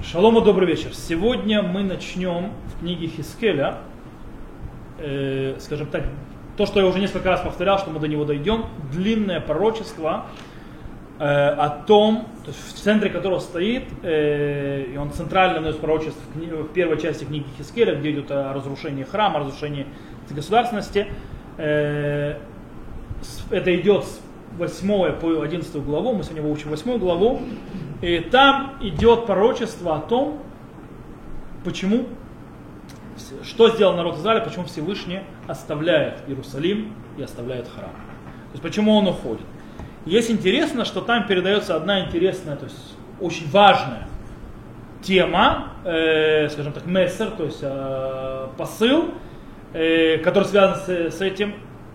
Шалом и добрый вечер. Сегодня мы начнем в книге Хискеля, э, скажем так, то, что я уже несколько раз повторял, что мы до него дойдем, длинное пророчество э, о том, то есть в центре которого стоит, э, и он центральный одно из пророчеств в, кни- в первой части книги Хискеля, где идет о разрушении храма, о разрушении государственности. Э, это идет с 8 по 11 главу, мы сегодня выучим 8 главу, и там идет пророчество о том, почему, что сделал народ Израиля, почему Всевышний оставляет Иерусалим и оставляет храм. То есть почему он уходит. Есть интересно, что там передается одна интересная, то есть очень важная тема, э, скажем так, мессер, то есть э, посыл, э, который связан с, с этим,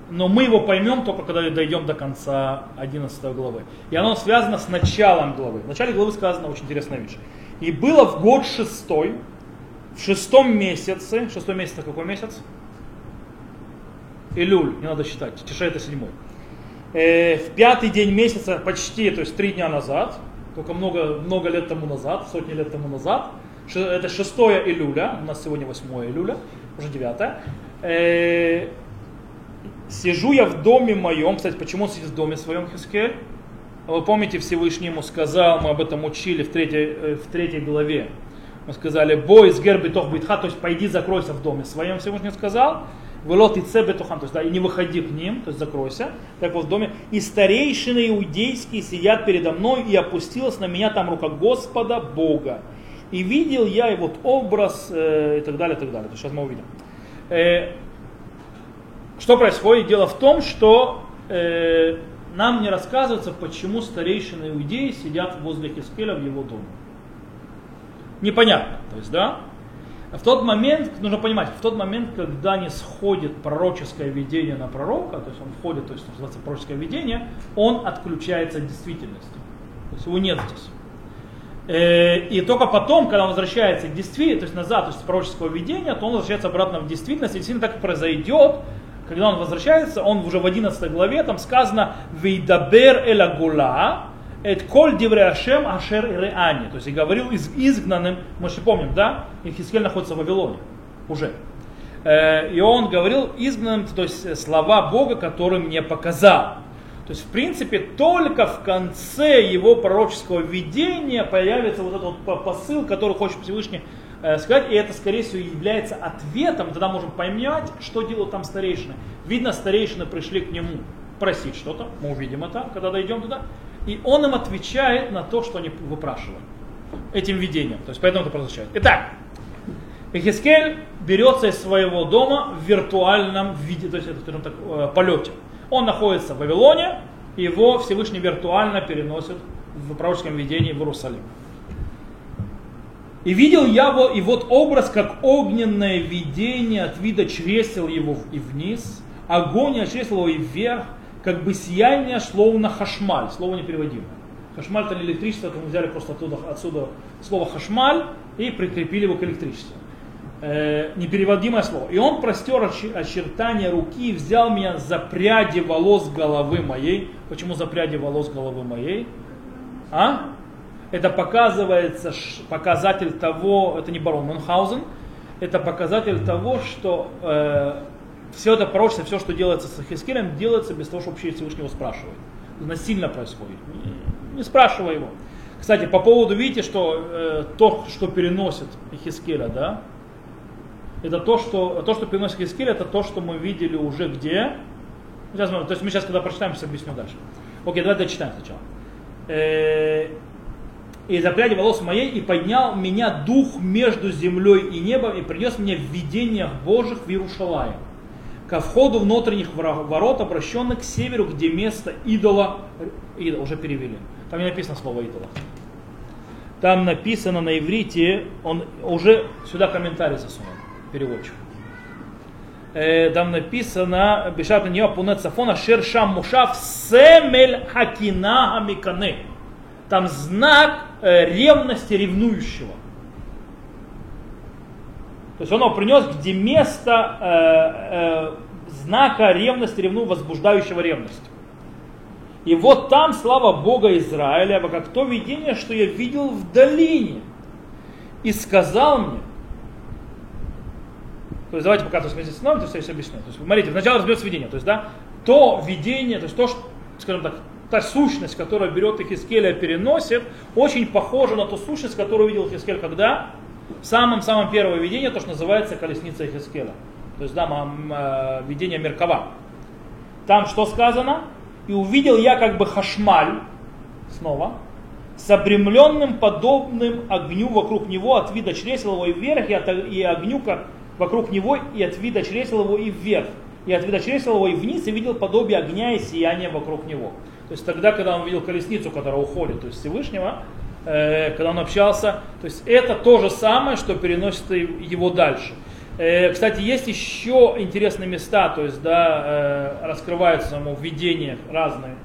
но мы его поймем только когда дойдем до конца 11 главы. И оно связано с началом главы. В начале главы сказана очень интересная вещь. И было в год шестой, в шестом месяце, шестой месяц какой месяц? Илюль, не надо считать, Тише это седьмой. Э, в пятый день месяца, почти, то есть три дня назад, только много, много лет тому назад, сотни лет тому назад, это 6 июля, у нас сегодня 8 июля, уже 9. Э, сижу я в доме моем, кстати, почему он сидит в доме своем, Хискель? Вы помните, Всевышний ему сказал, мы об этом учили в третьей, э, в третьей главе. Мы сказали, бой с герби тох битха, то есть пойди закройся в доме своем, Всевышний сказал. Велот и бетухан, то есть да, и не выходи к ним, то есть закройся, так вот в доме. И старейшины иудейские сидят передо мной, и опустилась на меня там рука Господа Бога. И видел я и вот образ э, и так далее, и так далее. То есть сейчас мы увидим. Э, что происходит? Дело в том, что э, нам не рассказывается, почему старейшины иудеи сидят возле Хискеля в его доме. Непонятно. То есть, да? В тот момент, нужно понимать, в тот момент, когда не сходит пророческое видение на пророка, то есть он входит, то есть называется пророческое видение, он отключается от действительности. То есть его нет здесь. Э, И только потом, когда он возвращается к действительности, то есть назад, то есть пророческого видения, то он возвращается обратно в действительность. И действительно так произойдет, когда он возвращается, он уже в 11 главе, там сказано «Вейдабер эла гула, эт коль дивре ашер реани». То есть и говорил из изгнанным, мы же помним, да, и Хискель находится в Вавилоне уже. Э, И он говорил изгнанным, то есть слова Бога, которые мне показал. То есть, в принципе, только в конце его пророческого видения появится вот этот вот по- посыл, который хочет Всевышний э, сказать, и это, скорее всего, является ответом, тогда можем поймать, что делают там старейшины. Видно, старейшины пришли к нему просить что-то, мы увидим это, когда дойдем туда, и он им отвечает на то, что они выпрашивали этим видением. То есть, поэтому это произошает. Итак, Эхискель берется из своего дома в виртуальном виде, то есть это, скажем так, э, полете. Он находится в Вавилоне, его Всевышний виртуально переносит в пророческом видении в Иерусалим. И видел я его, и вот образ, как огненное видение от вида чресел его и вниз, огонь очресил его и вверх, как бы сияние шло на хашмаль, слово непереводимое. Хашмаль это электричество, это мы взяли просто оттуда, отсюда слово хашмаль и прикрепили его к электричеству. Э, непереводимое слово. И он простер очертания руки и взял меня за пряди волос головы моей. Почему за пряди волос головы моей? А? Это показывается, показатель того, это не барон Мюнхгаузен, это показатель того, что э, все это пророчество, все, что делается с Хискелем, делается без того, чтобы вообще Всевышний его спрашивает. Насильно происходит. Не, не спрашивая его. Кстати, по поводу, видите, что э, то, что переносит Хискеля, да, это то, что, то, что переносит Хискель, это то, что мы видели уже где. Сейчас то есть мы сейчас, когда прочитаем, сейчас объясню дальше. Окей, давайте дочитаем сначала. Э, и за пряди волос моей, и поднял меня дух между землей и небом, и принес мне в видениях Божьих в Иерушалаем, ко входу внутренних ворот, обращенных к северу, где место идола, идол, уже перевели. Там не написано слово идола. Там написано на иврите, он уже сюда комментарий засунул, переводчик. Э, Там написано, Бешат на нее пунет сафона шершам мушав семель хакина амикане. Там знак э, ревности ревнующего. То есть он его принес, где место э, э, знака ревности, ревну, возбуждающего ревность. И вот там слава Бога Израиля, как то видение, что я видел в долине. и сказал мне, то есть давайте пока то вместе становимся, то есть я объясню. То есть, смотрите, сначала разберется видение. То есть, да, то видение, то есть то, что, скажем так, та сущность, которая берет Ихискеля и переносит, очень похожа на ту сущность, которую видел Ихискель когда? В самом-самом первое видение, то, что называется колесница Ихискеля. То есть, да, э, видение Меркова. Там что сказано? И увидел я как бы хашмаль, снова, с обремленным подобным огню вокруг него от вида чресел его и вверх, и, от, и огню как вокруг него, и от вида чресел его и вверх, и от вида чресел его и вниз, и видел подобие огня и сияния вокруг него. То есть тогда, когда он видел колесницу, которая уходит, то есть Всевышнего, э, когда он общался, то есть это то же самое, что переносит его дальше. Э, кстати, есть еще интересные места, то есть, да, э, раскрываются само в видениях разные,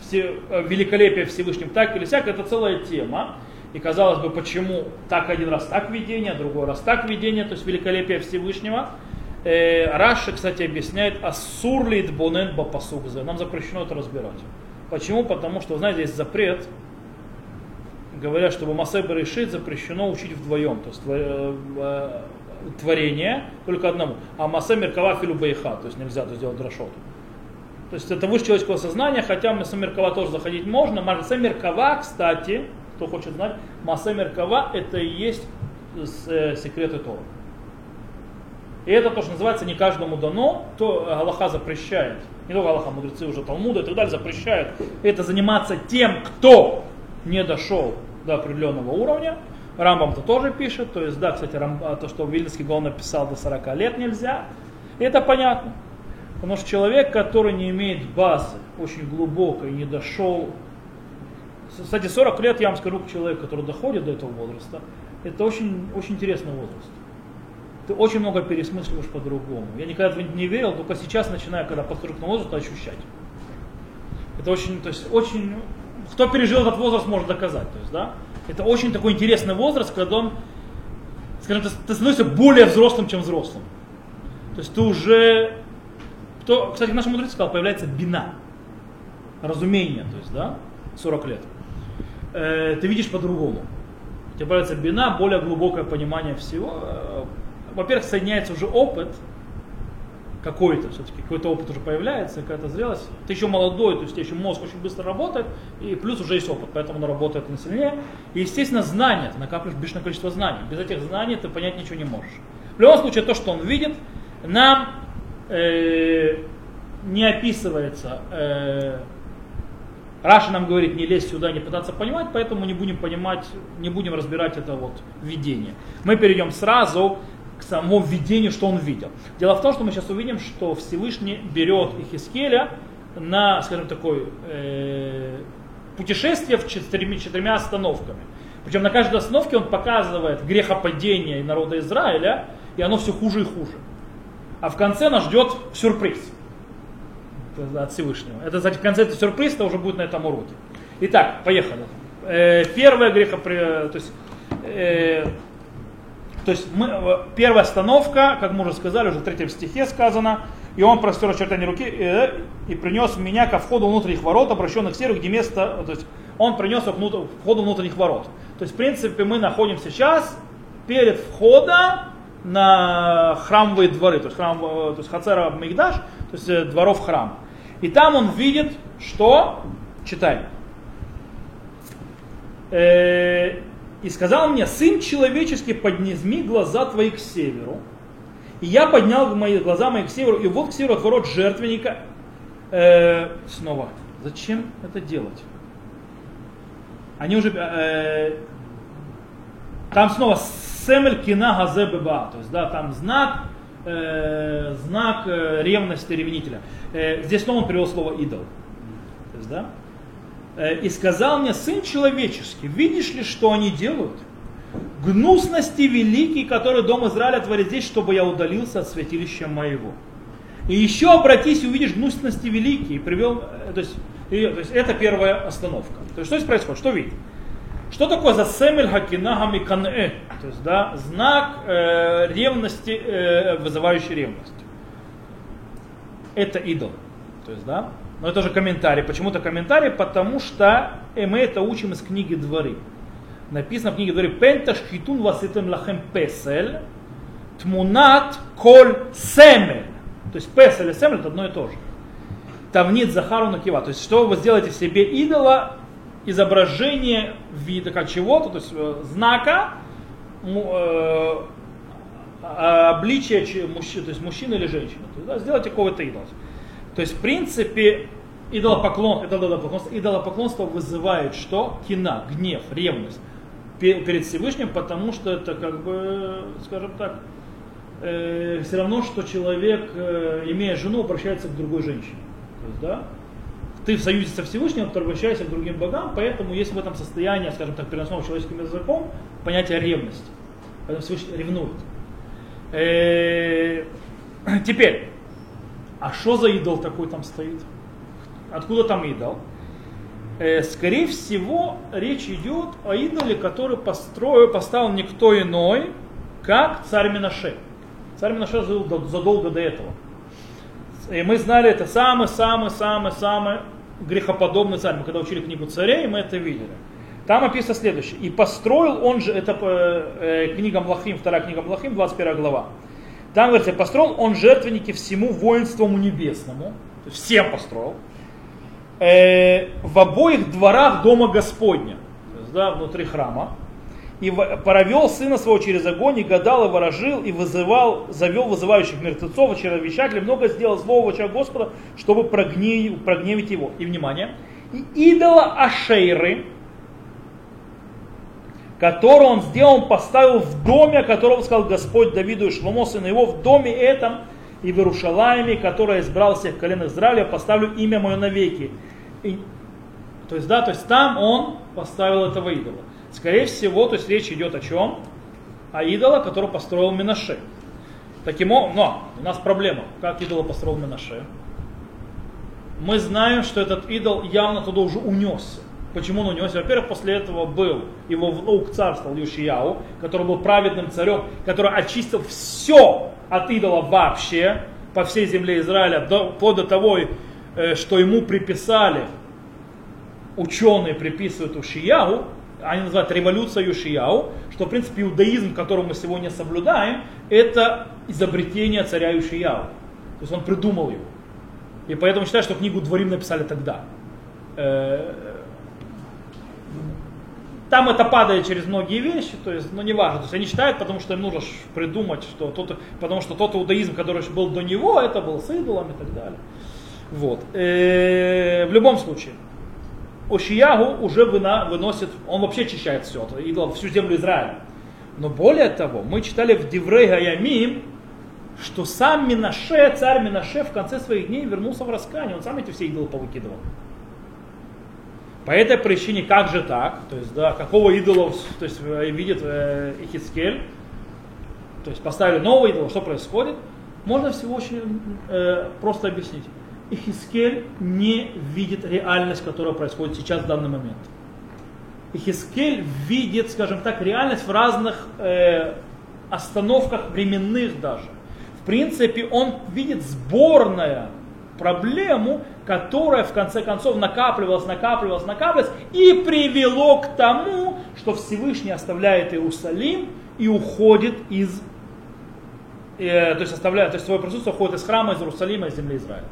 все, великолепие Всевышним так или сяк, это целая тема. И казалось бы, почему так один раз так видение, другой раз так видение, то есть великолепие Всевышнего. Э, Раша, кстати, объясняет, ассурлит бонен бапасугзе. Нам запрещено это разбирать. Почему? Потому что, знаете, есть запрет, говорят, что Масеба решит запрещено учить вдвоем, то есть э, э, творение только одному. А Масе Меркава Бейха, то есть нельзя это сделать дрошот. То есть это выше человеческого сознания, хотя Масе Меркава тоже заходить можно. Масе Меркава, кстати, кто хочет знать, Масе Меркава это и есть э, секреты Тора. И это то, что называется не каждому дано, то Аллаха запрещает. Не только Аллаха, мудрецы уже Талмуда и так далее запрещают это заниматься тем, кто не дошел до определенного уровня. Рамбам то тоже пишет, то есть, да, кстати, Рам, а, то, что Вильнинский Гол написал до 40 лет нельзя, это понятно. Потому что человек, который не имеет базы, очень глубокой, не дошел, кстати, 40 лет, я вам скажу, человек, который доходит до этого возраста, это очень, очень интересный возраст ты очень много пересмысливаешь по-другому. Я никогда не верил, только сейчас начинаю, когда подхожу к этому возрасту, ощущать. Это очень, то есть очень, кто пережил этот возраст, может доказать. То есть, да? Это очень такой интересный возраст, когда он, скажем, ты, ты становишься более взрослым, чем взрослым. То есть ты уже, кто, кстати, наш мудрец сказал, появляется бина, разумение, то есть, да, 40 лет. Э, ты видишь по-другому. У тебя появляется бина, более глубокое понимание всего, э, во-первых, соединяется уже опыт какой-то, все-таки какой-то опыт уже появляется, какая-то зрелость. Ты еще молодой, то есть у тебя еще мозг очень быстро работает, и плюс уже есть опыт, поэтому он работает на сильнее. И, естественно, знания, ты накапливаешь бешеное количество знаний. Без этих знаний ты понять ничего не можешь. В любом случае, то, что он видит, нам э, не описывается. Э, Раша нам говорит, не лезть сюда, не пытаться понимать, поэтому не будем понимать, не будем разбирать это вот видение. Мы перейдем сразу к самому видению, что он видел. Дело в том, что мы сейчас увидим, что Всевышний берет Ихискеля на, скажем, такое э, путешествие в четырьмя, четырьмя остановками. Причем на каждой остановке он показывает грехопадение народа Израиля, и оно все хуже и хуже. А в конце нас ждет сюрприз от Всевышнего. Это, кстати, в конце это сюрприз, это уже будет на этом уроке. Итак, поехали. Э, первое грехопадение, то есть э, то есть мы, э, первая остановка, как мы уже сказали, уже в третьем стихе сказано, и он простер очертания руки э, и принес меня ко входу внутренних ворот, обращенных к северу, где место, то есть он принес к входу внутренних ворот. То есть, в принципе, мы находимся сейчас перед входом на храмовые дворы, то есть, храм, э, то есть Хацера Мигдаш, то есть дворов храм. И там он видит, что, читай, и сказал мне, сын человеческий, поднизми глаза твои к северу. И я поднял мои глаза мои к северу, и вот к северу от жертвенника. Э, снова, зачем это делать? Они уже, э, там снова семель кина газе беба, то есть, да, там знак, э, знак э, ревности ревнителя. Э, здесь снова он привел слово идол. То есть, да, и сказал мне, сын человеческий, видишь ли, что они делают? Гнусности великие, которые дом Израиля творит здесь, чтобы я удалился от святилища моего. И еще обратись и увидишь гнусности великие. И привел, э, то есть, и, то есть это первая остановка. То есть что здесь происходит? Что видит? Что такое за семель хакинага миканэ? То есть, да, знак э, ревности, э, вызывающий ревность. Это идол. То есть, да, но это же комментарий. Почему-то комментарий, потому что мы это учим из книги Дворы. Написано в книге Дори Пенташ Хитун Васитем Лахем Песель Тмунат Коль Семель. То есть Песель и Семель это одно и то же. Тавнит Захару Накива. То есть что вы сделаете себе идола, изображение вида как чего-то, то есть э, знака, э, обличия мужчины, то есть мужчины или женщины. То есть, да, сделайте какого-то идола. То есть, в принципе, идолопоклон, идолопоклонство, идолопоклонство вызывает что? Кина, гнев, ревность перед Всевышним, потому что это как бы, скажем так, э, все равно, что человек, э, имея жену, обращается к другой женщине. То есть, да, ты в союзе со Всевышним, обращаешься к другим богам, поэтому есть в этом состоянии, скажем так, переносном человеческим языком, понятие ревности. Поэтому Всевышний ревнует. Э, теперь, а что за идол такой там стоит? Откуда там идол? Э, скорее всего, речь идет о идоле, который построил, поставил никто иной, как царь Минаше. Царь Минаше жил задолго до этого. И мы знали это самый-самый-самый-самый грехоподобный царь. Мы когда учили книгу царей, мы это видели. Там описано следующее. И построил он же, это э, э книга Млахим, вторая книга Млахим, 21 глава. Там говорится, построил он жертвенники всему воинству небесному. Всем построил. Э, в обоих дворах дома Господня. То есть, да, внутри храма. И провел сына своего через огонь, и гадал, и ворожил, и вызывал, завел вызывающих мертвецов, очаровещателей, много сделал злого в Господа, чтобы прогневить, прогневить его. И внимание, и идола Ашейры, который он сделал, он поставил в доме, о котором сказал Господь Давиду и Шломо, сына его, в доме этом и в Иерушалайме, который избрал всех колен Израиля, поставлю имя мое навеки. И, то есть, да, то есть там он поставил этого идола. Скорее всего, то есть речь идет о чем? О идола, который построил Минаше. Таким образом, но у нас проблема. Как идола построил Минаше? Мы знаем, что этот идол явно туда уже унесся. Почему он унесся? Во-первых, после этого был его внук царствовал Юшияу, который был праведным царем, который очистил все от идола вообще по всей земле Израиля, до, вплоть до того, э, что ему приписали, ученые приписывают Ушияу, они называют революция Юшияу, что в принципе иудаизм, который мы сегодня соблюдаем, это изобретение царя Юшияу. То есть он придумал его. И поэтому считаю, что книгу Дворим написали тогда. Э, там это падает через многие вещи, то есть, ну, важно. То есть они считают, потому что им нужно придумать, что тот, потому что тот иудаизм, который был до него, это был с идолом и так далее. Вот. Э, в любом случае, Ошиягу уже вына, выносит, он вообще очищает все, идол, всю землю Израиля. Но более того, мы читали в Диврей Гаямим, что сам Минаше, царь Минаше в конце своих дней вернулся в раскаяние, он сам эти все идолы повыкидывал. По этой причине, как же так? То есть, да, какого идола то есть, э, видит э, Ихискель? То есть поставили нового идола, что происходит? Можно всего очень э, просто объяснить. Ихискель не видит реальность, которая происходит сейчас в данный момент. Ихискель видит, скажем так, реальность в разных э, остановках временных даже. В принципе, он видит сборная проблему, которая в конце концов накапливалась, накапливалась, накапливалась и привело к тому, что Всевышний оставляет Иерусалим и уходит из, э, то есть оставляет, то есть свое присутствие уходит из храма, из Иерусалима, из земли Израиля.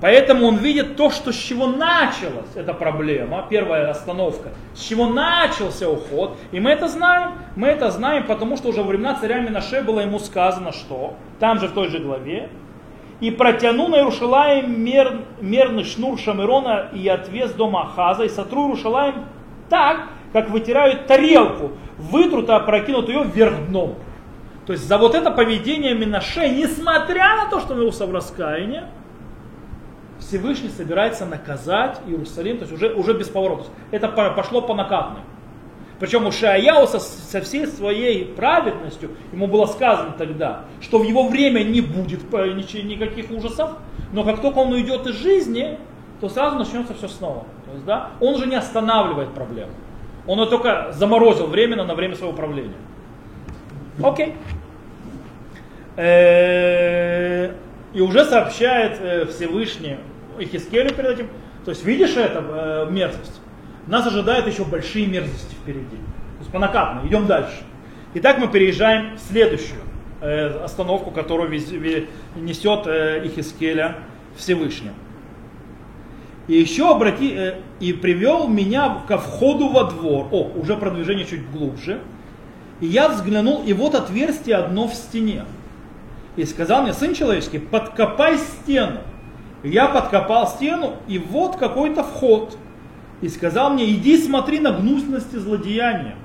Поэтому он видит то, что с чего началась эта проблема, первая остановка, с чего начался уход. И мы это знаем, мы это знаем, потому что уже во времена царя Минаше было ему сказано, что, там же в той же главе, и протяну на Иерушалаем мер, мерный шнур Шамирона и отвес дома Ахаза, и сотру Иерушалаем так, как вытирают тарелку, вытрут, а прокинут ее вверх дном. То есть за вот это поведение Минаше, несмотря на то, что он вернулся в раскаяние, Всевышний собирается наказать Иерусалим, то есть уже, уже без поворота. Это пошло по накатной. Причем у Шаяу со, со всей своей праведностью, ему было сказано тогда, что в его время не будет никаких ужасов, но как только он уйдет из жизни, то сразу начнется все снова. То есть, да, он же не останавливает проблему. Он ее только заморозил временно на время своего правления. Окей. Э, и уже сообщает э, Всевышний Ихискелю перед этим, то есть видишь это, э, мерзость? Нас ожидают еще большие мерзости впереди. То есть по идем дальше. Итак, мы переезжаем в следующую э, остановку, которую вез, несет э, Ихискеля Всевышний. И еще обрати, э, и привел меня ко входу во двор. О, уже продвижение чуть глубже. И я взглянул, и вот отверстие одно в стене. И сказал мне, сын человеческий, подкопай стену. Я подкопал стену, и вот какой-то вход. И сказал мне, иди смотри на гнусности злодеяния,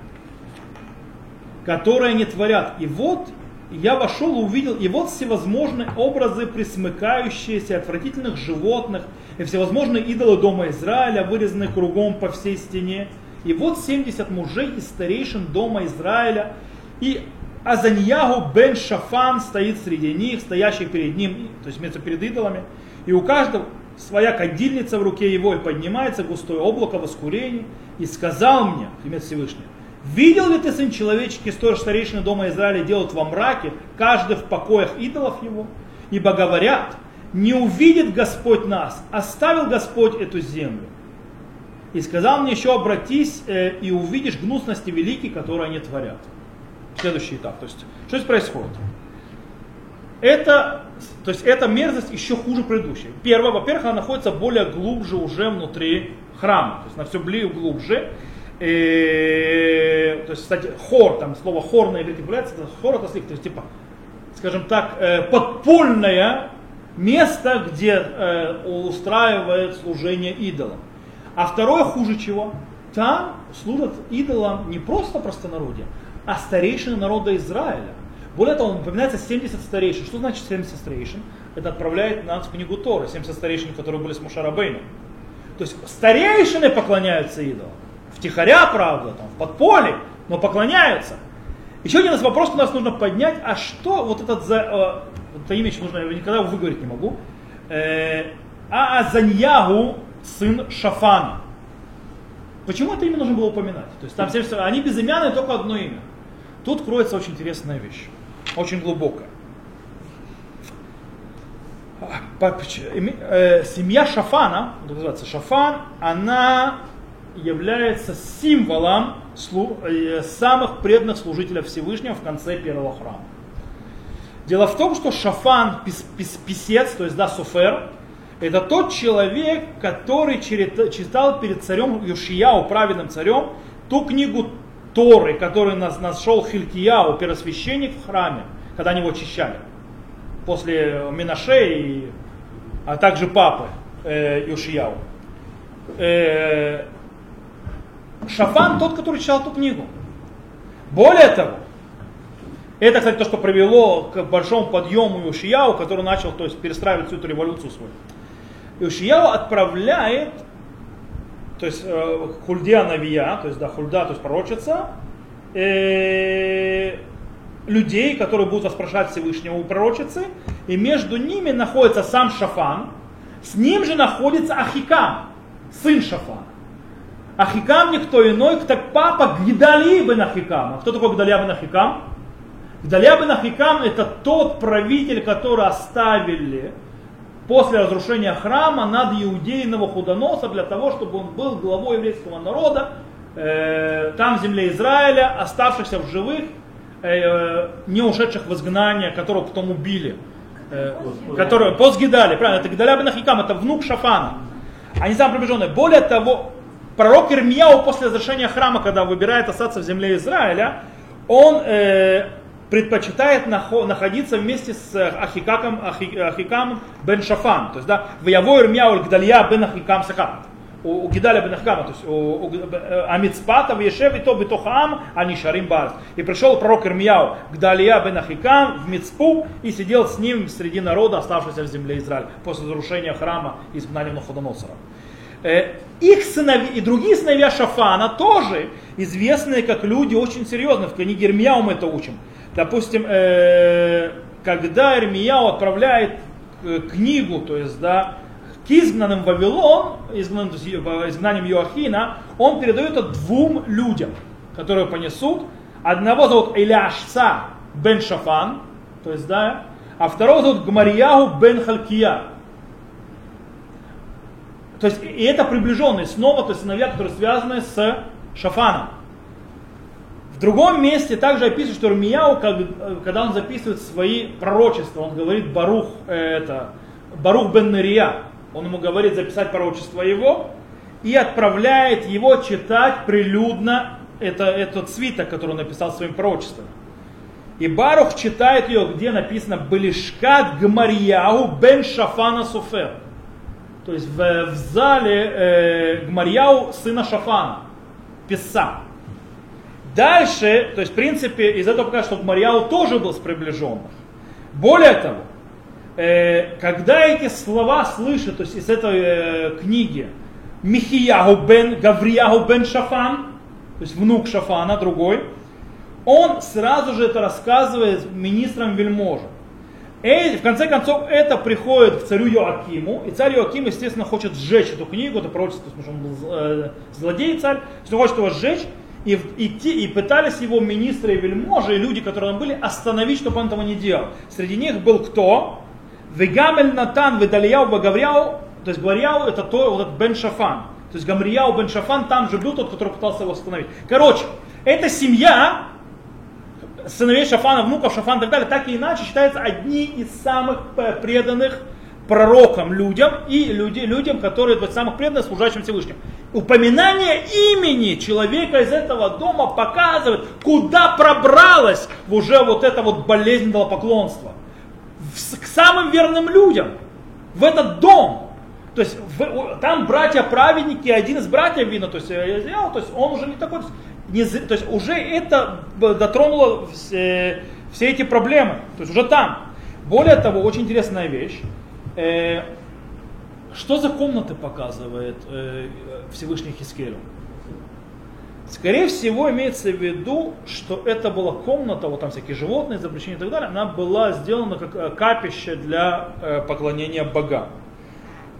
которые они творят. И вот я вошел и увидел, и вот всевозможные образы присмыкающиеся отвратительных животных, и всевозможные идолы дома Израиля, вырезанные кругом по всей стене. И вот 70 мужей из старейшин дома Израиля, и Азаньягу бен Шафан стоит среди них, стоящий перед ним, то есть имеется перед идолами, и у каждого своя кадильница в руке его, и поднимается густое облако воскурений, и сказал мне, имеет Всевышний, видел ли ты, сын человеческий, сторож старейшины дома Израиля делают во мраке, каждый в покоях идолов его? Ибо говорят, не увидит Господь нас, оставил Господь эту землю. И сказал мне еще, обратись э, и увидишь гнусности великие, которые они творят. Следующий этап. То есть, что здесь происходит? Это, то есть, эта мерзость еще хуже предыдущей. Первое, во-первых, она находится более глубже уже внутри храма. То есть, она все ближе глубже. И, то есть, кстати, хор, там слово хор на иврите появляется, это хор это слив, то есть, типа, скажем так, э, подпольное место, где э, устраивает служение идолам. А второе хуже чего? Там служат идолам не просто простонародье, а старейшины народа Израиля. Более того, упоминается 70 старейшин. Что значит 70 старейшин? Это отправляет нас в книгу Торы, 70 старейшин, которые были с Мушарабейном. То есть старейшины поклоняются идолам. Втихаря, правда, там, в подполе, но поклоняются. Еще один вопрос, который нас нужно поднять, а что вот этот, за, э, еще нужно, я никогда его выговорить не могу, э, а Азаньягу, сын Шафана. Почему это имя нужно было упоминать? То есть там все, они безымянные, только одно имя. Тут кроется очень интересная вещь, очень глубокая. Э, семья Шафана, называется Шафан, она является символом э, самых преданных служителей Всевышнего в конце первого храма. Дело в том, что Шафан, писец, то есть да, суфер, это тот человек, который читал перед царем Юшияу, праведным царем, ту книгу Торы, которую нас нашел Хилькияу, первосвященник в храме, когда они его очищали. После Минаше, и, а также папы э, Юшияу. Э, Шафан тот, который читал эту книгу. Более того, это, кстати, то, что привело к большому подъему Юшияу, который начал то есть, перестраивать всю эту революцию свою. Иошияу отправляет, то есть э, Хульдия Навия, то есть да, Хульда, то есть пророчица, э, людей, которые будут воспрошать Всевышнего у пророчицы, и между ними находится сам Шафан, с ним же находится Ахикам, сын Шафана. Ахикам никто иной, как папа Гидали бен Ахикам. А кто такой Гдалия бен Ахикам? Гдалия бен Ахикам это тот правитель, который оставили после разрушения храма над Иудеей Новохудоноса для того, чтобы он был главой еврейского народа, э, там в земле Израиля, оставшихся в живых, э, не ушедших в изгнание, которого потом убили. Э, которые постгидали, правильно, это Гидаля бен Ахикам, это внук Шафана. Они самые приближенные. Более того, пророк Ирмияу после разрушения храма, когда выбирает остаться в земле Израиля, он э, предпочитает находиться вместе с Ахикаком, Ахикам бен Шафан. То есть, да, в Яво Ирмияу Гдалья бен Ахикам Саха. У Гидаля бен Ахикама, то есть у Амицпата, Вешев и то Бетохам, они шарим барс. И пришел пророк Ирмияу Гдалия бен Ахикам в Мицпу и сидел с ним среди народа, оставшегося в земле Израиля, после разрушения храма и изгнания Находоносора. Э, их сыновья и другие сыновья Шафана тоже известные как люди очень серьезные. В книге Ирмияу мы это учим допустим, э, когда Ирмияу отправляет э, книгу, то есть, да, к изгнанным Вавилон, изгнанным, то изгнанием Йоахина, он передает это двум людям, которые понесут. Одного зовут Иляшца бен Шафан, то есть, да, а второго зовут Гмарияу бен Халкия. То есть и это приближенные снова, то есть сыновья, которые связаны с Шафаном. В другом месте также описывает, что Рмияу, когда он записывает свои пророчества, он говорит Барух, э, это, Барух бен Нерия, он ему говорит записать пророчество его и отправляет его читать прилюдно это, этот свиток, который он написал своим пророчеством. И Барух читает ее, где написано Белишкат Гмарьяу бен Шафана Суфер. То есть в, в зале э, Гмарьяу сына Шафана, писца. Дальше, то есть в принципе из этого показывает, что Гмарьяу тоже был с приближенных. Более того, э, когда эти слова слышат, то есть из этой э, книги, Михияху бен Гаврияху бен Шафан, то есть внук Шафана, другой, он сразу же это рассказывает министрам вельможам. И в конце концов это приходит к царю Йоакиму, и царь Йоаким, естественно, хочет сжечь эту книгу, это пророчество, потому что он был э, злодей царь, что хочет его сжечь, и, идти, и пытались его министры и вельможи, и люди, которые там были, остановить, чтобы он этого не делал. Среди них был кто? Вегамель Натан, Ведальяу, Багавряу, то есть Гварьяу это то, вот этот Бен Шафан. То есть Гамрияу Бен Шафан там же был тот, который пытался его остановить. Короче, эта семья, сыновей Шафана, внуков Шафана и так далее, так или иначе считается одни из самых преданных пророкам людям и люди, людям, которые быть самых преданных служащим Всевышним. Упоминание имени человека из этого дома показывает, куда пробралась уже вот это вот болезнь поклонства. К самым верным людям, в этот дом. То есть в, там братья-праведники, один из братьев видно, то есть, то есть он уже не такой, не, то есть уже это дотронуло все, все эти проблемы, то есть уже там. Более того, очень интересная вещь, э, что за комнаты показывает э, Всевышний Хискелю? Скорее всего, имеется в виду, что это была комната, вот там всякие животные, запрещения и так далее, она была сделана как э, капище для э, поклонения богам.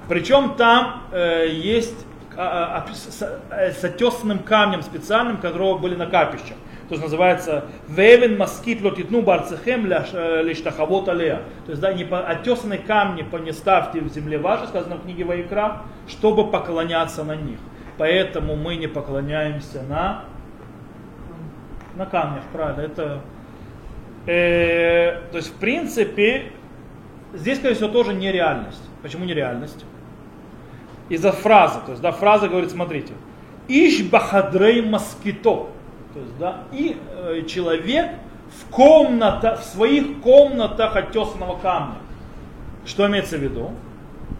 Причем там э, есть а, с, э, с отесанным камнем специальным, которого были на капищах. То есть называется «Вевен маскит лотитну барцехем лиштахавот алея». То есть да, не по, отесанные камни не ставьте в земле вашей, сказано в книге Ваикра, чтобы поклоняться на них. Поэтому мы не поклоняемся на, на камнях, правильно. Это, э, то есть в принципе здесь, скорее всего, тоже нереальность. Почему нереальность? из-за фразы. То есть, да, фраза говорит, смотрите, Иш бахадрей москито. То есть, да, и э, человек в комната, в своих комнатах оттесанного камня. Что имеется в виду?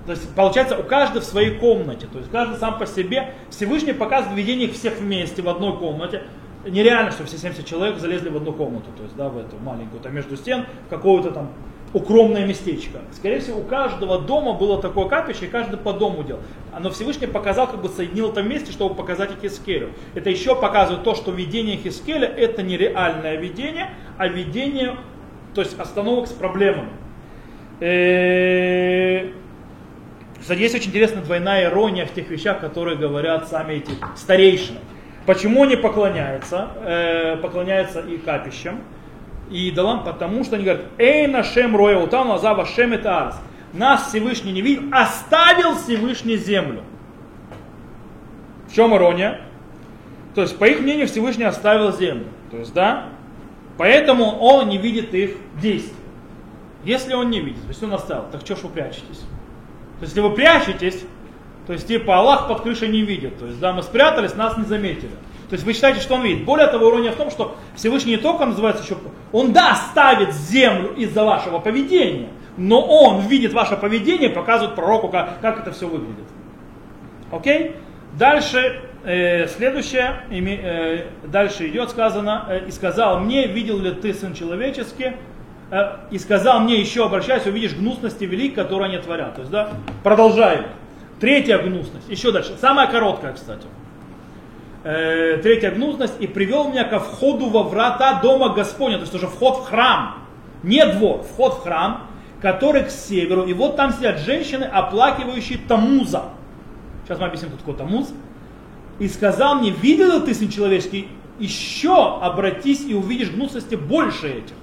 То есть, получается, у каждого в своей комнате. То есть, каждый сам по себе. Всевышний показывает видение их всех вместе в одной комнате. Нереально, что все 70 человек залезли в одну комнату, то есть, да, в эту маленькую, там между стен, в какую-то там укромное местечко. Скорее всего, у каждого дома было такое капище, и каждый по дому делал. Но Всевышний показал, как бы соединил это вместе, чтобы показать Хискелю. Это еще показывает то, что видение Хискеля это не реальное видение, а видение, то есть остановок с проблемами. Э, кстати, есть очень интересная двойная ирония в тех вещах, которые говорят сами эти старейшины. Почему они поклоняются? Э, поклоняются и капищам и идолам, потому что они говорят, эй нашем роя утам лазава шем это арс. Нас Всевышний не видел, оставил Всевышний землю. В чем ирония? То есть, по их мнению, Всевышний оставил землю. То есть, да, поэтому он не видит их действий. Если он не видит, то есть он оставил, так что ж вы прячетесь? То есть, если вы прячетесь, то есть, типа, Аллах под крышей не видит. То есть, да, мы спрятались, нас не заметили. То есть вы считаете, что он видит. Более того, ирония в том, что Всевышний не только называется еще, он да, ставит землю из-за вашего поведения, но он видит ваше поведение, показывает пророку, как, как это все выглядит. Окей? Дальше, э, следующее, э, дальше идет сказано, э, и сказал мне, видел ли ты, сын человеческий, э, и сказал мне еще, обращайся, увидишь гнусности велик, которые они творят. То есть, да, продолжаем. Третья гнусность, еще дальше, самая короткая, кстати э, третья гнусность, и привел меня ко входу во врата дома Господня, то есть уже вход в храм, не двор, вход в храм, который к северу, и вот там сидят женщины, оплакивающие Тамуза. Сейчас мы объясним, кто такой Тамуз. И сказал мне, видел ли ты, сын человеческий, еще обратись и увидишь гнусности больше этих.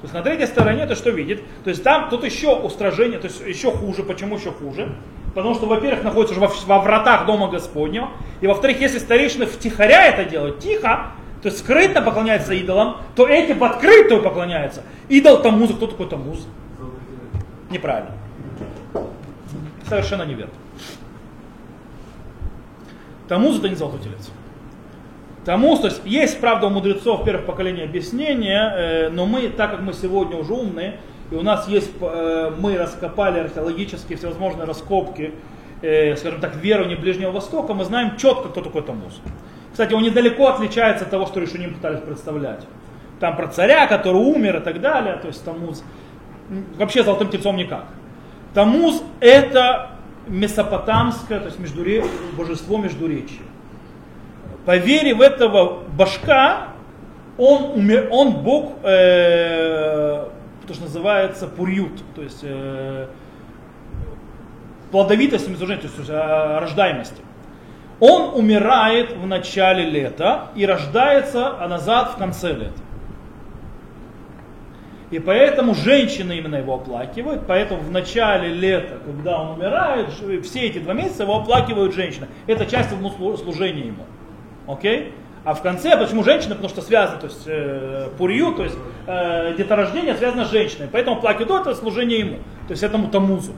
То есть на третьей стороне это что видит? То есть там тут еще устражение, то есть еще хуже. Почему еще хуже? Потому что, во-первых, находится уже во, во вратах Дома Господнего, и во-вторых, если старейшины втихаря это делают, тихо, то есть скрытно поклоняются идолам, то эти в открытую поклоняются. Идол Тамуза, кто такой Тамуз? Неправильно. Совершенно неверно. Тамуз это не золотой телец. Тамуз, то есть есть, правда, у мудрецов первых поколений объяснения, э, но мы, так как мы сегодня уже умные, и у нас есть, э, мы раскопали археологические всевозможные раскопки, э, скажем так, верования Ближнего Востока, мы знаем четко, кто такой Тамуз. Кстати, он недалеко отличается от того, что решением пытались представлять. Там про царя, который умер и так далее, то есть Тамуз. Вообще золотым тельцом никак. Тамуз это месопотамское, то есть междуре... божество междуречия. По вере в этого башка, он, умер... он бог, э... то, что называется пурют, то есть э... плодовитость, то есть э, рождаемости. Он умирает в начале лета и рождается а назад в конце лета. И поэтому женщины именно его оплакивают, поэтому в начале лета, когда он умирает, все эти два месяца его оплакивают женщины. Это часть служения ему. Окей? А в конце, почему женщина? Потому что связано, то есть э, пурью, то есть э, деторождение связано с женщиной. Поэтому оплакивают это служение ему, то есть этому тамузу.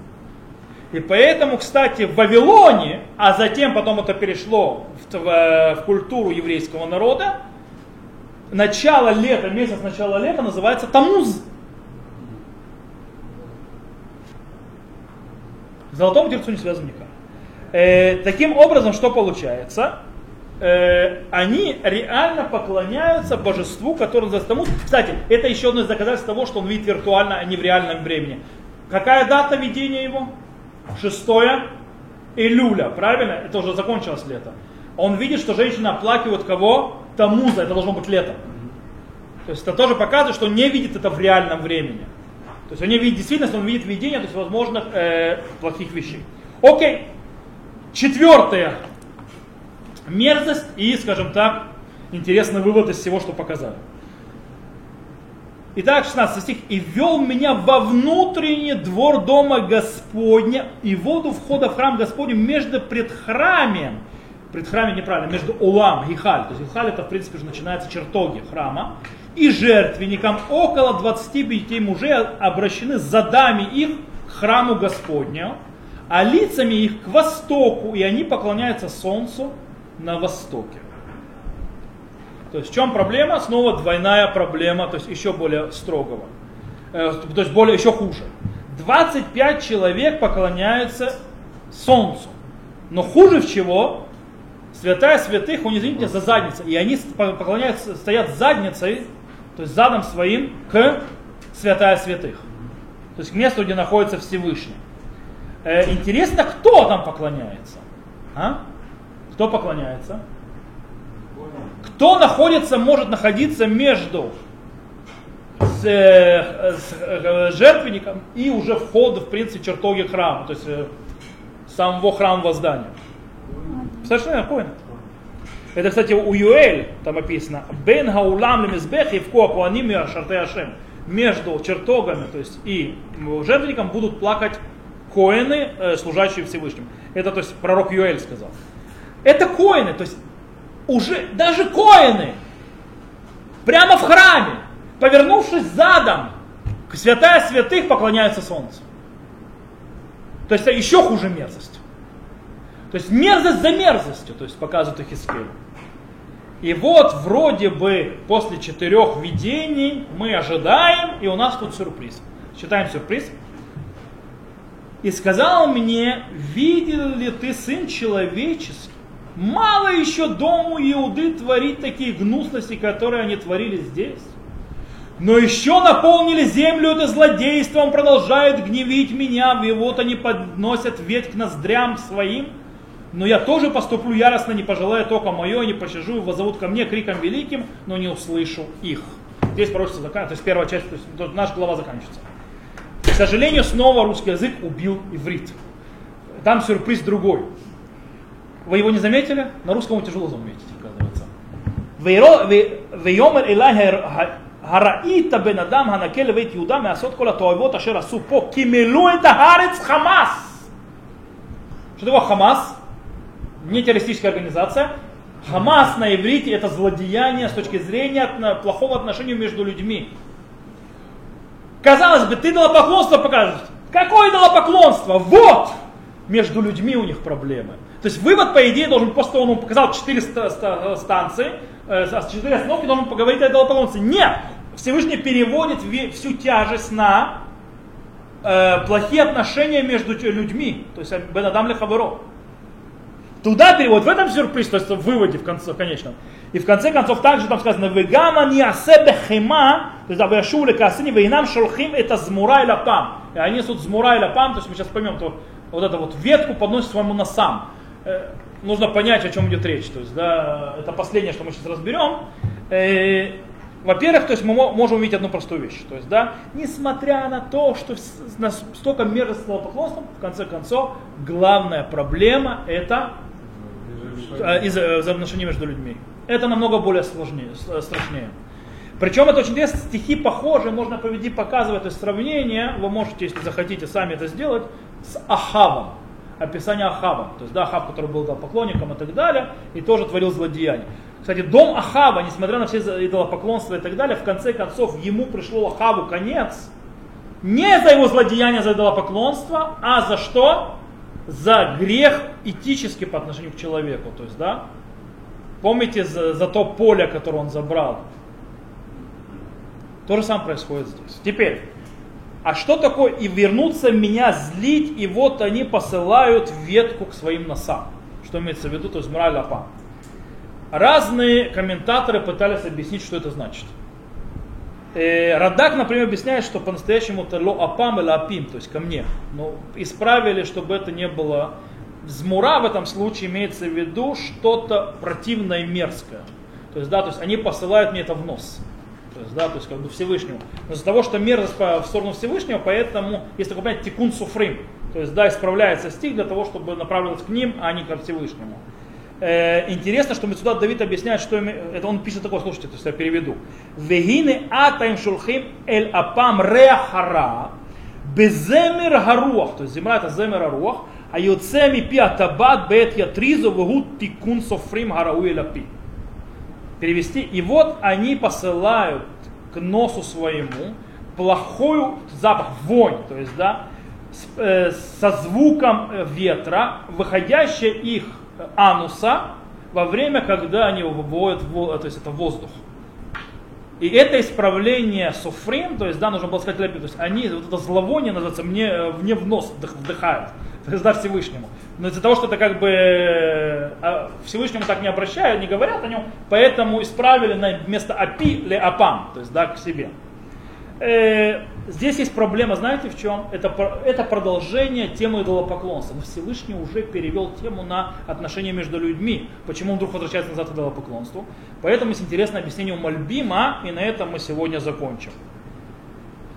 И поэтому, кстати, в Вавилоне, а затем потом это перешло в, в, в культуру еврейского народа, начало лета, месяц начала лета называется Тамуз. С золотому дерцу не связан никак. Э, таким образом, что получается? Э, они реально поклоняются божеству, которое Тамуз. Кстати, это еще одно из доказательств того, что он видит виртуально, а не в реальном времени. Какая дата ведения его? 6 июля, правильно? Это уже закончилось лето. Он видит, что женщины оплакивают кого? Тамуза, это должно быть лето. То есть это тоже показывает, что он не видит это в реальном времени. То есть он не видит действительность, он видит видение, то есть возможных э, плохих вещей. Окей. Четвертое. Мерзость и, скажем так, интересный вывод из всего, что показали. Итак, 16 стих. «И вел меня во внутренний двор дома Господня и воду входа в храм Господень между предхрамием». Предхрамие неправильно, между Улам, Ихаль. То есть Ихаль это, в принципе, уже начинается чертоги храма. И жертвенникам около 25 мужей обращены задами их к храму Господню, а лицами их к востоку, и они поклоняются солнцу на востоке. То есть в чем проблема? Снова двойная проблема, то есть еще более строгого. Э, то есть более еще хуже. 25 человек поклоняются солнцу. Но хуже в чего? Святая святых, он извините, за задницей. И они поклоняются, стоят задницей, то есть задом своим к святая святых. То есть к месту, где находится Всевышний. Э, интересно, кто там поклоняется? А? Кто поклоняется? Кто находится, может находиться между с, э, с э, жертвенником и уже вход в принципе чертоги храма, то есть э, самого храма воздания. Совершенно понял. Это, кстати, у Юэль там описано. Бен хаулам лемизбех и в коакуаним ашем. Между чертогами, то есть и жертвенником будут плакать коины, служащие Всевышним. Это, то есть, пророк Юэль сказал. Это коины, то есть уже даже коины, прямо в храме, повернувшись задом, к святая святых поклоняются солнцу. То есть это еще хуже мерзость. То есть мерзость за мерзостью, то есть показывает Ихискель. И вот вроде бы после четырех видений мы ожидаем, и у нас тут сюрприз. Читаем сюрприз. И сказал мне, видел ли ты сын человеческий, Мало еще дому Иуды творить такие гнусности, которые они творили здесь. Но еще наполнили землю это злодейством, продолжают гневить меня, и вот они подносят ветвь к ноздрям своим. Но я тоже поступлю яростно, не пожелая только мое, не пощажу, возовут ко мне криком великим, но не услышу их. Здесь пророчество заканчивается, то есть первая часть, то есть наша глава заканчивается. К сожалению, снова русский язык убил иврит. Там сюрприз другой. Вы его не заметили? На русском его тяжело заметить, оказывается. ויאמר אלי הראית בן אדם הנקה לבית יהודה מעשות כל התועבות אשר עשו פה כי מילאו את הארץ חמאס. Что такое Хамас? Не террористическая организация. Хамас на иврите это злодеяние с точки зрения плохого отношения между людьми. Казалось бы, ты дала поклонство показываешь. Какое дала поклонство? Вот! Между людьми у них проблемы. То есть вывод, по идее, должен, после того, он показал четыре станции, э, четыре остановки, должен поговорить о идолопоклонстве. Нет! Всевышний переводит всю тяжесть на э, плохие отношения между людьми. То есть Бен Адам Лехаверо. Туда перевод, в этом сюрприз, то есть в выводе в конце, конечном. И в конце концов также там сказано, «Вегама не асебе хема», то есть «Авяшу лекасини, вейнам шолхим это змура и лапам». И они несут змура и лапам, то есть мы сейчас поймем, то вот эту вот ветку подносят своему носам. Э, нужно понять, о чем идет речь. То есть, да, это последнее, что мы сейчас разберем. Э, во-первых, то есть мы можем увидеть одну простую вещь. То есть, да, несмотря на то, что столько мерзости поклонством, в конце концов, главная проблема это э, из взаимоотношений между людьми. Это намного более сложнее, страшнее. Причем это очень интересно, стихи похожи, можно поведи показывать, то есть сравнение, вы можете, если захотите, сами это сделать, с Ахавом. Описание Ахава. То есть, да, Ахав, который был поклонником и так далее, и тоже творил злодеяния. Кстати, дом Ахава, несмотря на все идолопоклонства и так далее, в конце концов ему пришло Ахаву конец. Не за его злодеяние, за идолопоклонство, а за что? За грех этический по отношению к человеку. То есть, да, помните за, за то поле, которое он забрал? То же самое происходит здесь. Теперь, а что такое и вернуться меня злить, и вот они посылают ветку к своим носам. Что имеется в виду, то есть мораль апам. Разные комментаторы пытались объяснить, что это значит. Э, Радак, например, объясняет, что по-настоящему это ло апам или апим, то есть ко мне. Но исправили, чтобы это не было... Змура в этом случае имеется в виду что-то противное и мерзкое. То есть, да, то есть они посылают мне это в нос. То да, то есть как бы Всевышнему. Но из-за того, что мерзость в сторону Всевышнего, поэтому, если такое понятие, тикун суфрим. То есть, да, исправляется стих для того, чтобы направилась к ним, а не к Всевышнему. Э, интересно, что сюда Давид объясняет, что это он пишет такое, слушайте, то есть я переведу. Вегины атаим шулхим эль апам реахара беземер харуах, то есть земля это земер харуах, а йоцеми пи атабат бет ятризу вегут тикун софрим харауи лапи. Перевести. И вот они посылают к носу своему плохой запах, вонь, то есть, да, с, э, со звуком ветра, выходящий их ануса во время, когда они выводят, то есть это воздух. И это исправление суфрим, то есть, да, нужно было сказать, то есть они, вот это зловоние называется, мне, мне в нос вдыхают, то есть, да, Всевышнему. Но из-за того, что это как бы а Всевышнему так не обращают, не говорят о нем, поэтому исправили на вместо апи ле апам, то есть, да, к себе. Э, здесь есть проблема, знаете в чем? Это, это продолжение темы идолопоклонства. Но Всевышний уже перевел тему на отношения между людьми. Почему он вдруг возвращается назад к идолопоклонству? Поэтому есть интересное объяснение у Мальбима, и на этом мы сегодня закончим.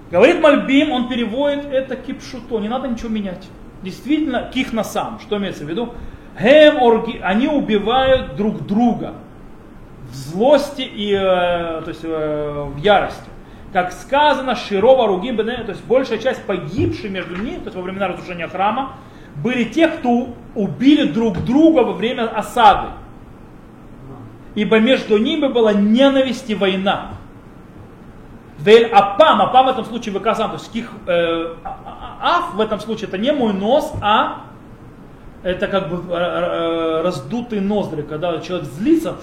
Говорит Мальбим, он переводит это кипшуто, не надо ничего менять. Действительно, кихна сам, что имеется в виду? Хем орги, они убивают друг друга в злости и э, то есть, э, в ярости как сказано, Широва Ругим то есть большая часть погибших между ними, то есть во времена разрушения храма, были те, кто убили друг друга во время осады. Ибо между ними была ненависть и война. Вель Апам, Апам в этом случае выказан, то есть ких, э, а, а, Аф в этом случае это не мой нос, а это как бы э, э, раздутые ноздри, когда человек злится,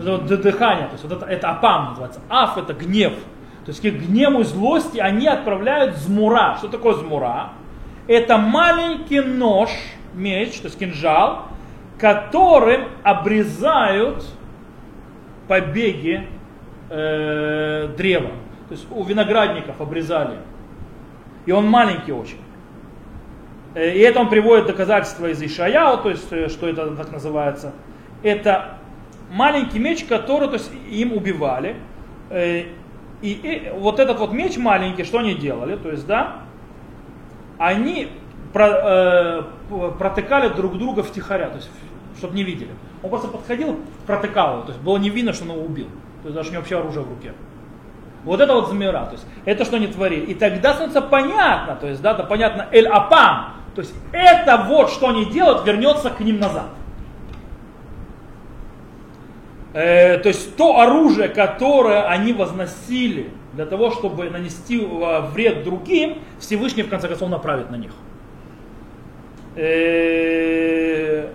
это вот дыхание, то есть вот это, это апам называется. Аф это гнев. То есть к гневу и злости они отправляют змура. Что такое змура? Это маленький нож, меч, то есть кинжал, которым обрезают побеги э, древа. То есть у виноградников обрезали. И он маленький очень. Э, и это он приводит доказательства из Ишаяу, то есть э, что это так называется. Это маленький меч, который то есть, им убивали. Э, и, и вот этот вот меч маленький, что они делали? То есть, да, они про, э, протыкали друг друга втихаря, то есть, чтобы не видели. Он просто подходил, протыкал его, то есть было не видно, что он его убил. То есть даже не вообще оружие в руке. Вот это вот змера, то есть это что они творили. И тогда становится понятно, то есть да, да понятно, эль апам, То есть это вот, что они делают, вернется к ним назад. Э, то есть то оружие, которое они возносили для того, чтобы нанести э, вред другим, Всевышний в конце концов направит на них. Э,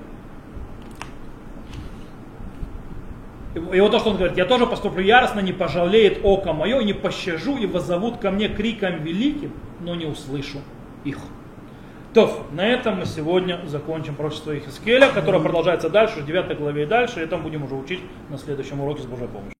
и вот то, что он говорит, я тоже поступлю яростно, не пожалеет око мое, не пощажу, и воззовут ко мне криком великим, но не услышу их. То, на этом мы сегодня закончим пророчество Ихискеля, которое продолжается дальше, в 9 главе и дальше, и там будем уже учить на следующем уроке с Божьей помощью.